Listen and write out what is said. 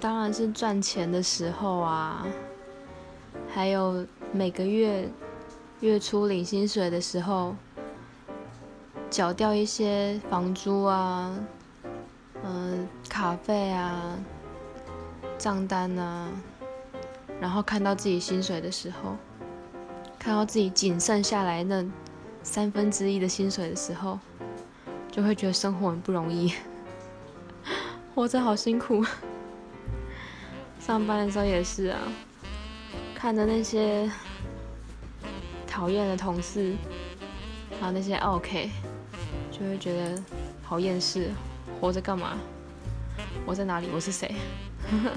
当然是赚钱的时候啊，还有每个月月初领薪水的时候，缴掉一些房租啊，嗯，卡费啊，账单啊，然后看到自己薪水的时候，看到自己仅剩下来那三分之一的薪水的时候，就会觉得生活很不容易，活着好辛苦。上班的时候也是啊，看着那些讨厌的同事，还有那些 OK，就会觉得好厌世。活着干嘛？我在哪里？我是谁？